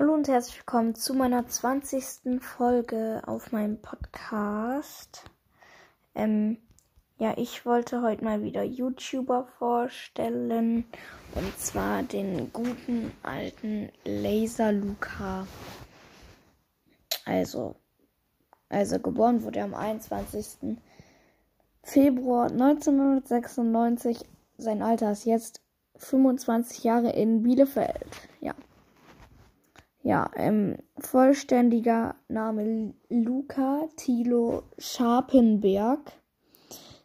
Hallo und herzlich willkommen zu meiner 20. Folge auf meinem Podcast. Ähm, ja, ich wollte heute mal wieder YouTuber vorstellen. Und zwar den guten alten Laser Luca. Also, also geboren wurde er am 21. Februar 1996. Sein Alter ist jetzt 25 Jahre in Bielefeld. Ja. Ja, ähm, vollständiger Name Luca Thilo Scharpenberg.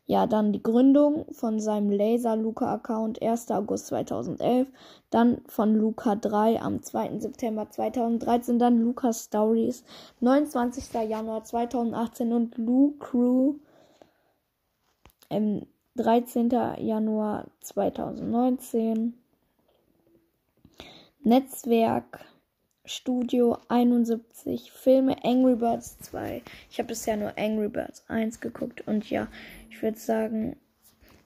Ja, dann die Gründung von seinem Laser Luca Account 1. August 2011, dann von Luca 3 am 2. September 2013, dann Luca Stories 29. Januar 2018 und Lu Crew ähm, 13. Januar 2019. Netzwerk Studio 71 Filme Angry Birds 2. Ich habe bisher nur Angry Birds 1 geguckt und ja, ich würde sagen,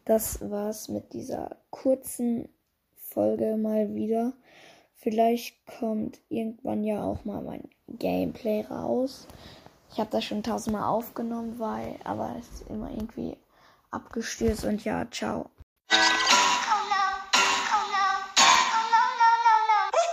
das war's mit dieser kurzen Folge mal wieder. Vielleicht kommt irgendwann ja auch mal mein Gameplay raus. Ich habe das schon tausendmal aufgenommen, weil aber es ist immer irgendwie abgestürzt und ja, ciao.